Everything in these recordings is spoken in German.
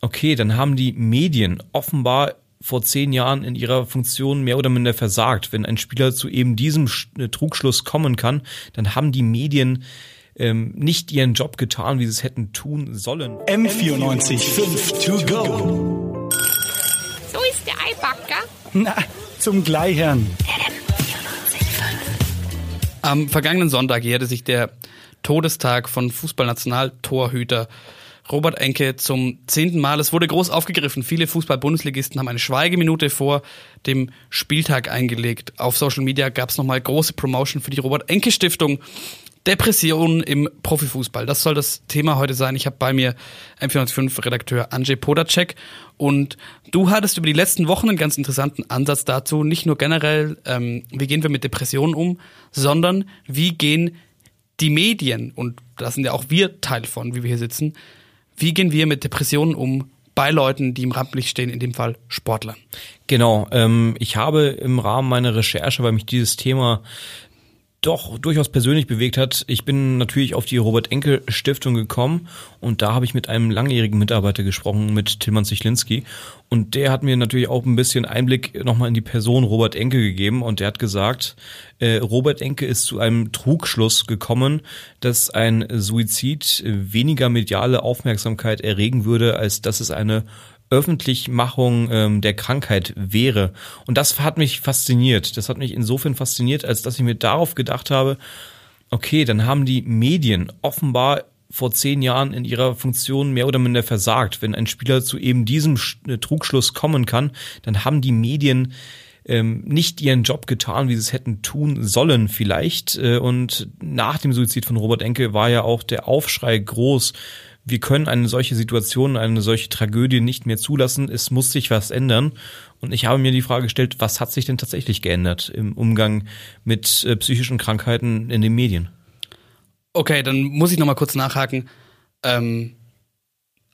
okay, dann haben die Medien offenbar vor zehn Jahren in ihrer Funktion mehr oder minder versagt. Wenn ein Spieler zu eben diesem äh, Trugschluss kommen kann, dann haben die Medien ähm, nicht ihren Job getan, wie sie es hätten tun sollen. M94 5 to go. So ist der Eibacker. Na, zum Gleichern. Am vergangenen Sonntag jährte sich der Todestag von Fußballnationaltorhüter Robert Enke zum zehnten Mal. Es wurde groß aufgegriffen. Viele Fußball-Bundesligisten haben eine Schweigeminute vor dem Spieltag eingelegt. Auf Social Media gab es nochmal große Promotion für die Robert Enke Stiftung. Depressionen im Profifußball. Das soll das Thema heute sein. Ich habe bei mir M405-Redakteur Andrzej Podacek und du hattest über die letzten Wochen einen ganz interessanten Ansatz dazu. Nicht nur generell, ähm, wie gehen wir mit Depressionen um, sondern wie gehen die Medien, und da sind ja auch wir Teil von, wie wir hier sitzen, wie gehen wir mit Depressionen um bei Leuten, die im Rampenlicht stehen, in dem Fall Sportlern? Genau, ähm, ich habe im Rahmen meiner Recherche, weil mich dieses Thema doch durchaus persönlich bewegt hat. Ich bin natürlich auf die Robert Enke Stiftung gekommen und da habe ich mit einem langjährigen Mitarbeiter gesprochen, mit Tilman Sichlinski. Und der hat mir natürlich auch ein bisschen Einblick nochmal in die Person Robert Enke gegeben und der hat gesagt, äh, Robert Enke ist zu einem Trugschluss gekommen, dass ein Suizid weniger mediale Aufmerksamkeit erregen würde, als dass es eine Öffentlichmachung ähm, der Krankheit wäre. Und das hat mich fasziniert. Das hat mich insofern fasziniert, als dass ich mir darauf gedacht habe, okay, dann haben die Medien offenbar vor zehn Jahren in ihrer Funktion mehr oder minder versagt. Wenn ein Spieler zu eben diesem äh, Trugschluss kommen kann, dann haben die Medien ähm, nicht ihren Job getan, wie sie es hätten tun sollen vielleicht. Äh, und nach dem Suizid von Robert Enke war ja auch der Aufschrei groß wir können eine solche Situation, eine solche Tragödie nicht mehr zulassen. Es muss sich was ändern. Und ich habe mir die Frage gestellt, was hat sich denn tatsächlich geändert im Umgang mit äh, psychischen Krankheiten in den Medien? Okay, dann muss ich noch mal kurz nachhaken. Ähm,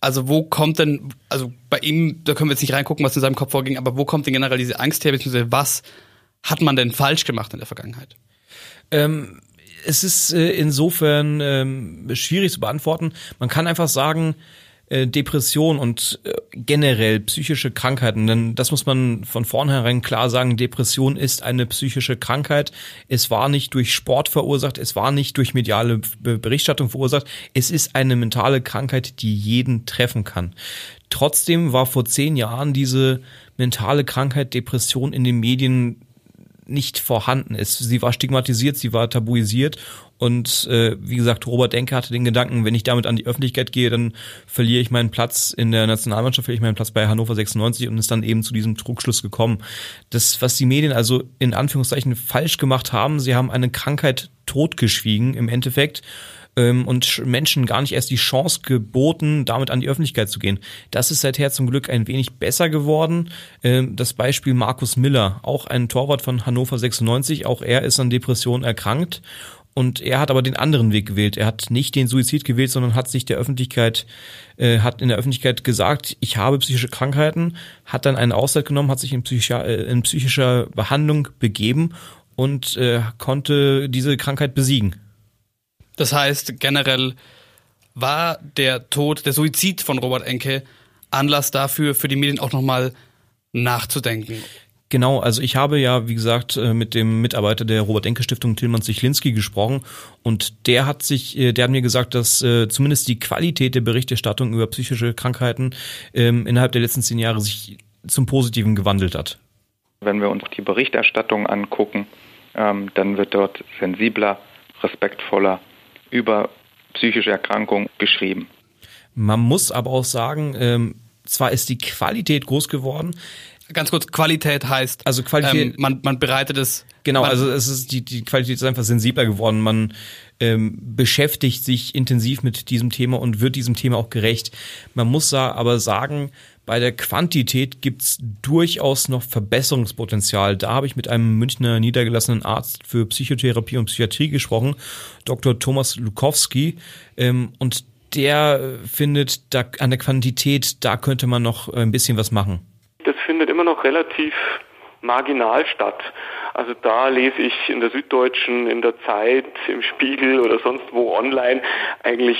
also wo kommt denn, also bei ihm, da können wir jetzt nicht reingucken, was in seinem Kopf vorging, aber wo kommt denn generell diese Angst her, beziehungsweise was hat man denn falsch gemacht in der Vergangenheit? Ähm, es ist äh, insofern ähm, schwierig zu beantworten. Man kann einfach sagen, äh, Depression und äh, generell psychische Krankheiten, denn das muss man von vornherein klar sagen, Depression ist eine psychische Krankheit. Es war nicht durch Sport verursacht, es war nicht durch mediale Berichterstattung verursacht, es ist eine mentale Krankheit, die jeden treffen kann. Trotzdem war vor zehn Jahren diese mentale Krankheit Depression in den Medien nicht vorhanden ist. Sie war stigmatisiert, sie war tabuisiert und äh, wie gesagt, Robert Denke hatte den Gedanken, wenn ich damit an die Öffentlichkeit gehe, dann verliere ich meinen Platz in der Nationalmannschaft, verliere ich meinen Platz bei Hannover 96 und ist dann eben zu diesem Trugschluss gekommen. Das, was die Medien also in Anführungszeichen falsch gemacht haben, sie haben eine Krankheit totgeschwiegen im Endeffekt ähm, und Menschen gar nicht erst die Chance geboten, damit an die Öffentlichkeit zu gehen. Das ist seither zum Glück ein wenig besser geworden. Ähm, das Beispiel Markus Miller, auch ein Torwart von Hannover 96, auch er ist an Depressionen erkrankt und er hat aber den anderen Weg gewählt. Er hat nicht den Suizid gewählt, sondern hat sich der Öffentlichkeit, äh, hat in der Öffentlichkeit gesagt, ich habe psychische Krankheiten, hat dann einen Auszeit genommen, hat sich in psychischer, äh, in psychischer Behandlung begeben und äh, konnte diese Krankheit besiegen. Das heißt, generell war der Tod, der Suizid von Robert Enke Anlass dafür, für die Medien auch nochmal nachzudenken. Genau, also ich habe ja, wie gesagt, äh, mit dem Mitarbeiter der Robert-Enke-Stiftung Tilman Sichlinski gesprochen und der hat sich, äh, der hat mir gesagt, dass äh, zumindest die Qualität der Berichterstattung über psychische Krankheiten ähm, innerhalb der letzten zehn Jahre sich zum Positiven gewandelt hat. Wenn wir uns die Berichterstattung angucken, ähm, dann wird dort sensibler, respektvoller über psychische Erkrankungen geschrieben. Man muss aber auch sagen, ähm, zwar ist die Qualität groß geworden. Ganz kurz, Qualität heißt, also Qualität, ähm, man, man bereitet es. Genau, also es ist die, die Qualität ist einfach sensibler geworden. Man ähm, beschäftigt sich intensiv mit diesem Thema und wird diesem Thema auch gerecht. Man muss aber sagen, bei der Quantität gibt's durchaus noch Verbesserungspotenzial. Da habe ich mit einem Münchner niedergelassenen Arzt für Psychotherapie und Psychiatrie gesprochen, Dr. Thomas Lukowski. Ähm, und der findet, da an der Quantität, da könnte man noch ein bisschen was machen. Immer noch relativ marginal statt. Also da lese ich in der Süddeutschen, in der Zeit, im Spiegel oder sonst wo online eigentlich,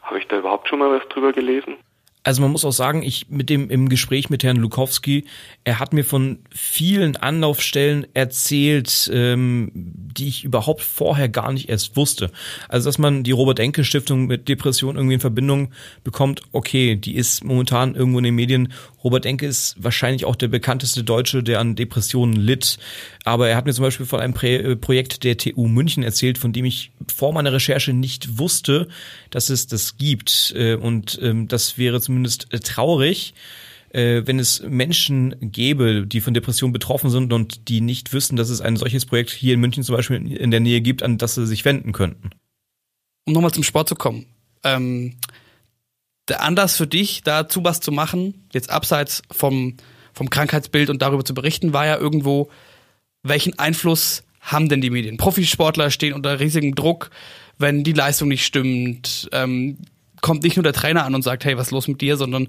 habe ich da überhaupt schon mal was drüber gelesen? Also man muss auch sagen, ich mit dem im Gespräch mit Herrn Lukowski, er hat mir von vielen Anlaufstellen erzählt, ähm, die ich überhaupt vorher gar nicht erst wusste. Also dass man die Robert Enke Stiftung mit Depression irgendwie in Verbindung bekommt, okay, die ist momentan irgendwo in den Medien. Robert Enke ist wahrscheinlich auch der bekannteste Deutsche, der an Depressionen litt. Aber er hat mir zum Beispiel von einem Prä Projekt der TU München erzählt, von dem ich vor meiner Recherche nicht wusste, dass es das gibt. Äh, und ähm, das wäre zum zumindest äh, traurig, äh, wenn es Menschen gäbe, die von Depressionen betroffen sind und die nicht wüssten, dass es ein solches Projekt hier in München zum Beispiel in der Nähe gibt, an das sie sich wenden könnten. Um nochmal zum Sport zu kommen. Ähm, der Anlass für dich, dazu was zu machen, jetzt abseits vom, vom Krankheitsbild und darüber zu berichten, war ja irgendwo, welchen Einfluss haben denn die Medien? Profisportler stehen unter riesigem Druck, wenn die Leistung nicht stimmt. Ähm, kommt nicht nur der Trainer an und sagt, hey, was ist los mit dir, sondern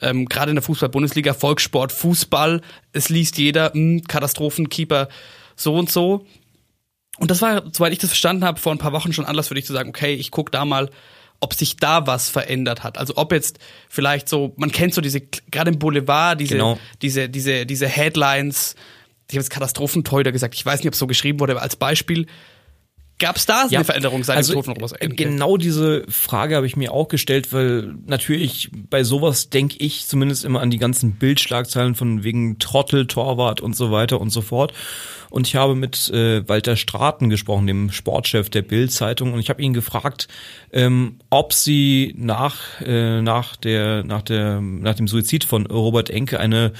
ähm, gerade in der Fußball-Bundesliga, Volkssport, Fußball, es liest jeder, mh, hm, Katastrophenkeeper, so und so. Und das war, soweit ich das verstanden habe, vor ein paar Wochen schon Anlass für dich zu sagen, okay, ich guck da mal, ob sich da was verändert hat. Also ob jetzt vielleicht so, man kennt so diese, gerade im Boulevard, diese, genau. diese, diese, diese Headlines, ich habe jetzt Katastrophentorhüter gesagt, ich weiß nicht, ob es so geschrieben wurde, aber als Beispiel, Gab es da ja, eine Veränderung seit also, Tod? Genau diese Frage habe ich mir auch gestellt, weil natürlich bei sowas denke ich zumindest immer an die ganzen Bildschlagzeilen von wegen Trottel, Torwart und so weiter und so fort. Und ich habe mit äh, Walter Straten gesprochen, dem Sportchef der Bild-Zeitung, und ich habe ihn gefragt, ähm, ob sie nach äh, nach der nach der nach dem Suizid von Robert Enke eine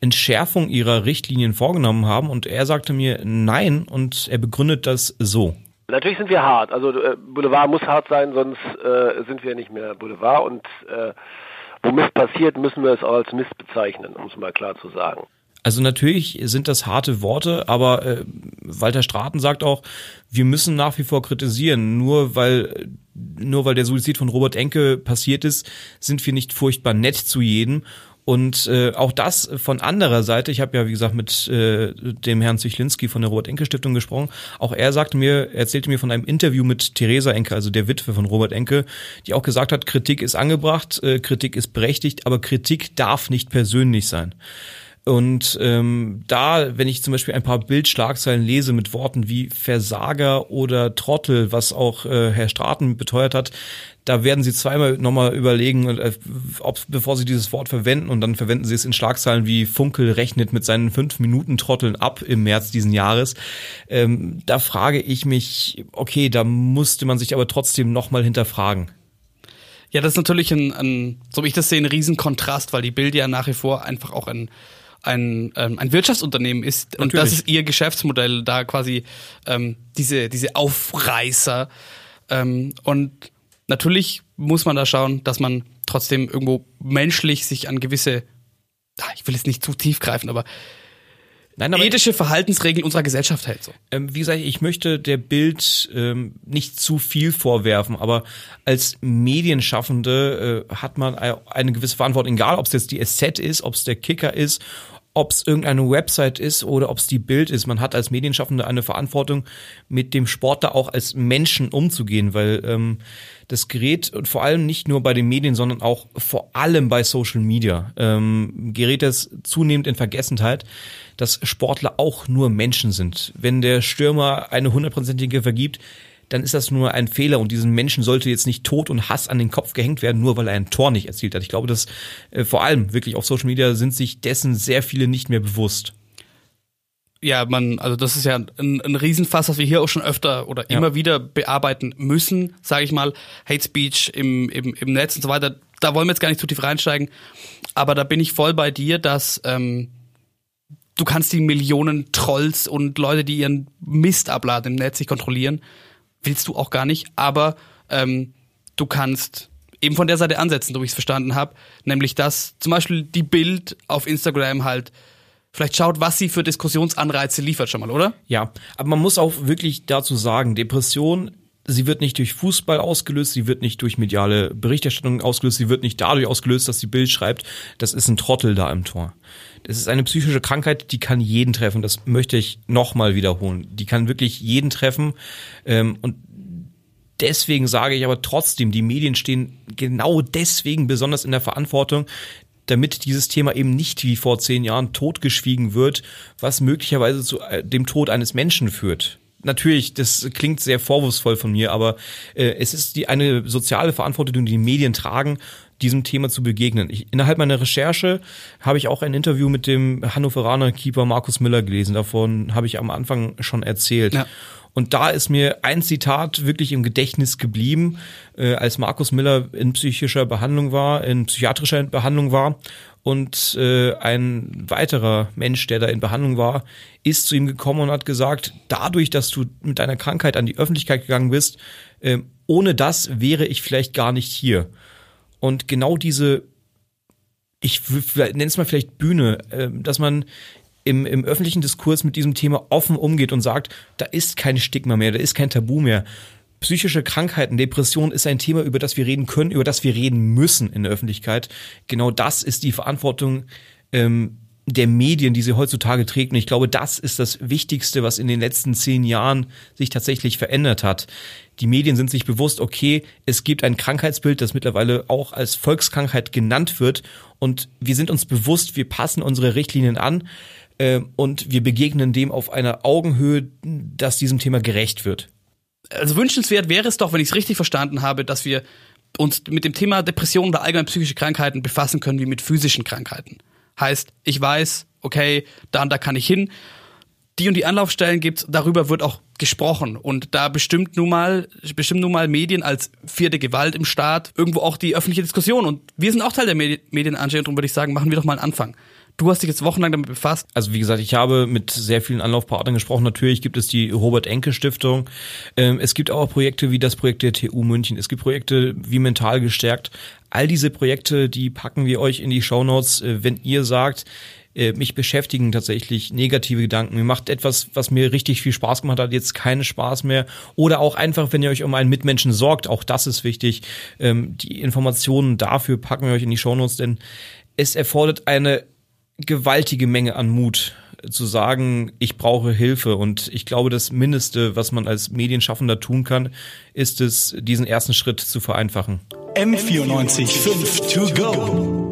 Entschärfung ihrer Richtlinien vorgenommen haben. Und er sagte mir nein, und er begründet das so. Natürlich sind wir hart. Also äh, Boulevard muss hart sein, sonst äh, sind wir nicht mehr Boulevard. Und äh, wo Mist passiert, müssen wir es auch als Mist bezeichnen, um es mal klar zu sagen. Also natürlich sind das harte Worte, aber äh, Walter Straten sagt auch, wir müssen nach wie vor kritisieren. Nur weil nur weil der Suizid von Robert Enke passiert ist, sind wir nicht furchtbar nett zu jedem. Und äh, auch das von anderer Seite, ich habe ja wie gesagt mit äh, dem Herrn Zichlinski von der Robert Enke Stiftung gesprochen, auch er sagte mir, erzählte mir von einem Interview mit Theresa Enke, also der Witwe von Robert Enke, die auch gesagt hat, Kritik ist angebracht, äh, Kritik ist berechtigt, aber Kritik darf nicht persönlich sein. Und ähm, da, wenn ich zum Beispiel ein paar Bildschlagzeilen lese mit Worten wie Versager oder Trottel, was auch äh, Herr Straten beteuert hat, da werden sie zweimal nochmal überlegen, äh, ob, bevor sie dieses Wort verwenden und dann verwenden sie es in Schlagzeilen wie Funkel rechnet mit seinen fünf Minuten Trotteln ab im März diesen Jahres. Ähm, da frage ich mich, okay, da musste man sich aber trotzdem nochmal hinterfragen. Ja, das ist natürlich ein, ein, so wie ich das sehe, ein Riesenkontrast, weil die Bild ja nach wie vor einfach auch ein ein, ähm, ein Wirtschaftsunternehmen ist und das ist ihr Geschäftsmodell, da quasi ähm, diese, diese Aufreißer. Ähm, und natürlich muss man da schauen, dass man trotzdem irgendwo menschlich sich an gewisse, ah, ich will jetzt nicht zu tief greifen, aber Nein, aber ethische Verhaltensregeln unserer Gesellschaft hält. So. Ähm, wie gesagt, ich möchte der Bild ähm, nicht zu viel vorwerfen, aber als Medienschaffende äh, hat man eine gewisse Verantwortung, egal ob es jetzt die SZ ist, ob es der Kicker ist, ob es irgendeine Website ist oder ob es die Bild ist. Man hat als Medienschaffende eine Verantwortung, mit dem Sport da auch als Menschen umzugehen, weil ähm, das gerät und vor allem nicht nur bei den Medien, sondern auch vor allem bei Social Media ähm, gerät es zunehmend in Vergessenheit, dass Sportler auch nur Menschen sind. Wenn der Stürmer eine hundertprozentige vergibt, dann ist das nur ein Fehler und diesen Menschen sollte jetzt nicht Tod und Hass an den Kopf gehängt werden, nur weil er ein Tor nicht erzielt hat. Ich glaube, dass äh, vor allem wirklich auf Social Media sind sich dessen sehr viele nicht mehr bewusst. Ja, man, also das ist ja ein, ein Riesenfass, was wir hier auch schon öfter oder ja. immer wieder bearbeiten müssen, sage ich mal. Hate Speech im, im, im Netz und so weiter. Da wollen wir jetzt gar nicht zu tief reinsteigen. Aber da bin ich voll bei dir, dass ähm, du kannst die Millionen Trolls und Leute, die ihren Mist abladen im Netz, nicht kontrollieren willst du auch gar nicht, aber ähm, du kannst eben von der Seite ansetzen, so wie ich es verstanden habe, nämlich dass zum Beispiel die Bild auf Instagram halt vielleicht schaut, was sie für Diskussionsanreize liefert schon mal, oder? Ja, aber man muss auch wirklich dazu sagen, Depression sie wird nicht durch Fußball ausgelöst, sie wird nicht durch mediale Berichterstattung ausgelöst, sie wird nicht dadurch ausgelöst, dass die Bild schreibt, das ist ein Trottel da im Tor. Das ist eine psychische Krankheit, die kann jeden treffen. Das möchte ich nochmal wiederholen. Die kann wirklich jeden treffen. Ähm, und deswegen sage ich aber trotzdem, die Medien stehen genau deswegen besonders in der Verantwortung, damit dieses Thema eben nicht wie vor zehn Jahren totgeschwiegen wird, was möglicherweise zu äh, dem Tod eines Menschen führt. Natürlich, das klingt sehr vorwurfsvoll von mir, aber äh, es ist die eine soziale Verantwortung, die die Medien tragen, diesem Thema zu begegnen. Ich, innerhalb meiner Recherche habe ich auch ein Interview mit dem Hannoveraner Keeper Markus Müller gelesen. Davon habe ich am Anfang schon erzählt. Ja. Und da ist mir ein Zitat wirklich im Gedächtnis geblieben, äh, als Markus Miller in psychischer Behandlung war, in psychiatrischer Behandlung war. Und äh, ein weiterer Mensch, der da in Behandlung war, ist zu ihm gekommen und hat gesagt, dadurch, dass du mit deiner Krankheit an die Öffentlichkeit gegangen bist, äh, ohne das wäre ich vielleicht gar nicht hier. Und genau diese, ich nenne es mal vielleicht Bühne, äh, dass man im, im öffentlichen Diskurs mit diesem Thema offen umgeht und sagt, da ist kein Stigma mehr, da ist kein Tabu mehr. Psychische Krankheiten, Depression ist ein Thema, über das wir reden können, über das wir reden müssen in der Öffentlichkeit. Genau das ist die Verantwortung ähm, der Medien, die sie heutzutage trägt. Und ich glaube, das ist das Wichtigste, was in den letzten zehn Jahren sich tatsächlich verändert hat. Die Medien sind sich bewusst, okay, es gibt ein Krankheitsbild, das mittlerweile auch als Volkskrankheit genannt wird. Und wir sind uns bewusst, wir passen unsere Richtlinien an äh, und wir begegnen dem auf einer Augenhöhe, dass diesem Thema gerecht wird. Also wünschenswert wäre es doch, wenn ich es richtig verstanden habe, dass wir uns mit dem Thema Depressionen oder allgemein psychische Krankheiten befassen können wie mit physischen Krankheiten. Heißt, ich weiß, okay, da und da kann ich hin. Die und die Anlaufstellen gibt's, darüber wird auch gesprochen. Und da bestimmt nun mal, bestimmt nun mal Medien als vierte Gewalt im Staat irgendwo auch die öffentliche Diskussion. Und wir sind auch Teil der Medien, Angela, und darum würde ich sagen, machen wir doch mal einen Anfang. Du hast dich jetzt wochenlang damit befasst. Also wie gesagt, ich habe mit sehr vielen Anlaufpartnern gesprochen. Natürlich gibt es die Robert Enke Stiftung. Ähm, es gibt auch Projekte wie das Projekt der TU München. Es gibt Projekte wie Mental gestärkt. All diese Projekte, die packen wir euch in die Shownotes, äh, wenn ihr sagt, äh, mich beschäftigen tatsächlich negative Gedanken. Mir macht etwas, was mir richtig viel Spaß gemacht hat, jetzt keinen Spaß mehr. Oder auch einfach, wenn ihr euch um einen Mitmenschen sorgt, auch das ist wichtig. Ähm, die Informationen dafür packen wir euch in die Shownotes, denn es erfordert eine gewaltige Menge an Mut zu sagen, ich brauche Hilfe. Und ich glaube, das Mindeste, was man als Medienschaffender tun kann, ist es, diesen ersten Schritt zu vereinfachen. M94 5 to go.